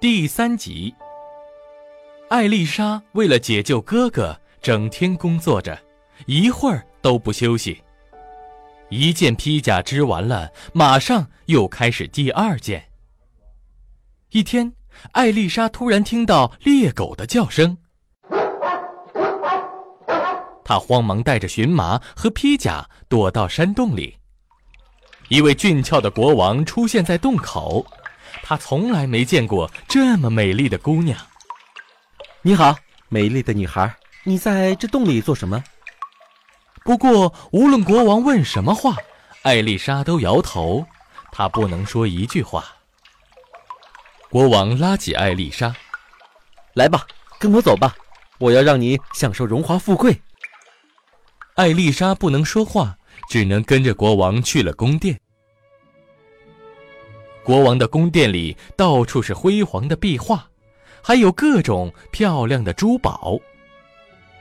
第三集。艾丽莎为了解救哥哥，整天工作着，一会儿都不休息。一件披甲织完了，马上又开始第二件。一天，艾丽莎突然听到猎狗的叫声，她慌忙带着荨麻和披甲躲到山洞里。一位俊俏的国王出现在洞口。他从来没见过这么美丽的姑娘。你好，美丽的女孩，你在这洞里做什么？不过，无论国王问什么话，艾丽莎都摇头，她不能说一句话。国王拉起艾丽莎，来吧，跟我走吧，我要让你享受荣华富贵。艾丽莎不能说话，只能跟着国王去了宫殿。国王的宫殿里到处是辉煌的壁画，还有各种漂亮的珠宝。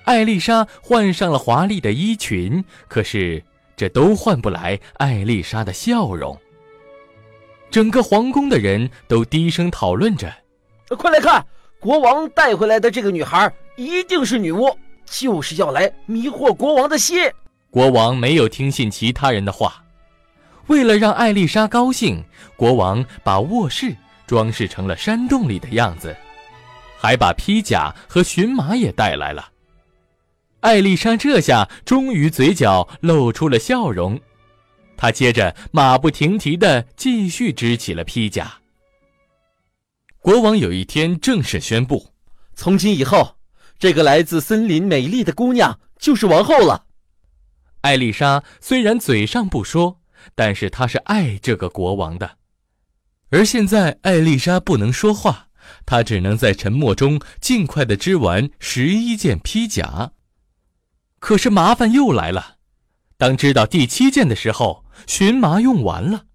艾丽莎换上了华丽的衣裙，可是这都换不来艾丽莎的笑容。整个皇宫的人都低声讨论着：“快来看，国王带回来的这个女孩一定是女巫，就是要来迷惑国王的心。”国王没有听信其他人的话。为了让艾丽莎高兴，国王把卧室装饰成了山洞里的样子，还把披甲和荨麻也带来了。艾丽莎这下终于嘴角露出了笑容，她接着马不停蹄地继续织起了披甲。国王有一天正式宣布：从今以后，这个来自森林美丽的姑娘就是王后了。艾丽莎虽然嘴上不说。但是他是爱这个国王的，而现在艾丽莎不能说话，她只能在沉默中尽快的织完十一件披甲。可是麻烦又来了，当织到第七件的时候，荨麻用完了。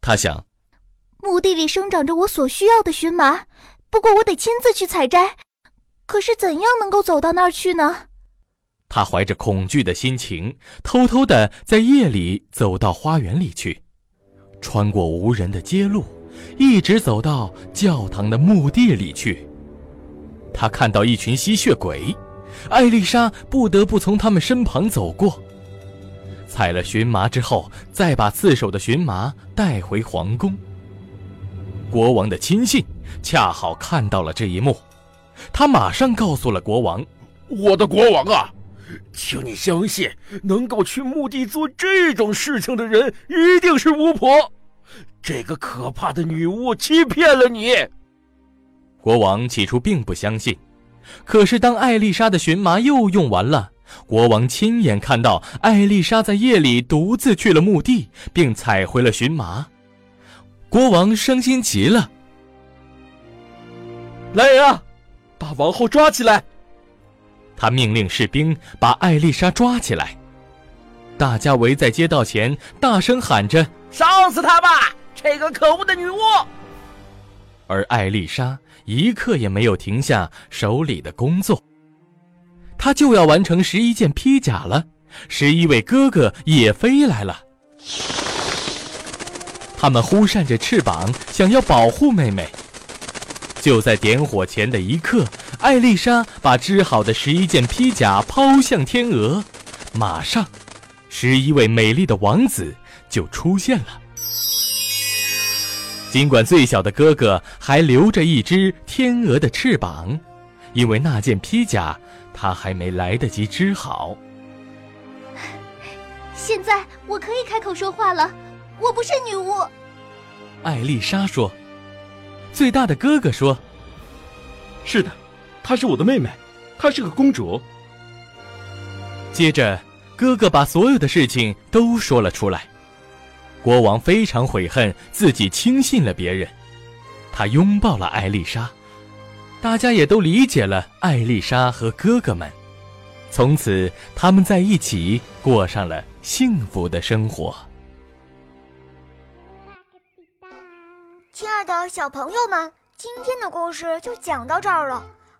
他想，墓地里生长着我所需要的荨麻，不过我得亲自去采摘，可是怎样能够走到那儿去呢？他怀着恐惧的心情，偷偷地在夜里走到花园里去，穿过无人的街路，一直走到教堂的墓地里去。他看到一群吸血鬼，艾丽莎不得不从他们身旁走过。采了荨麻之后，再把刺手的荨麻带回皇宫。国王的亲信恰好看到了这一幕，他马上告诉了国王：“我的国王啊！”请你相信，能够去墓地做这种事情的人一定是巫婆。这个可怕的女巫欺骗了你。国王起初并不相信，可是当艾丽莎的荨麻又用完了，国王亲眼看到艾丽莎在夜里独自去了墓地，并采回了荨麻，国王伤心极了。来人啊，把王后抓起来！他命令士兵把艾丽莎抓起来，大家围在街道前，大声喊着：“烧死她吧，这个可恶的女巫！”而艾丽莎一刻也没有停下手里的工作，她就要完成十一件披甲了。十一位哥哥也飞来了，他们忽扇着翅膀，想要保护妹妹。就在点火前的一刻，艾丽莎把织好的十一件披甲抛向天鹅，马上，十一位美丽的王子就出现了。尽管最小的哥哥还留着一只天鹅的翅膀，因为那件披甲他还没来得及织好。现在我可以开口说话了，我不是女巫。艾丽莎说。最大的哥哥说：“是的，她是我的妹妹，她是个公主。”接着，哥哥把所有的事情都说了出来。国王非常悔恨自己轻信了别人，他拥抱了艾丽莎，大家也都理解了艾丽莎和哥哥们，从此他们在一起过上了幸福的生活。亲爱的小朋友们，今天的故事就讲到这儿了。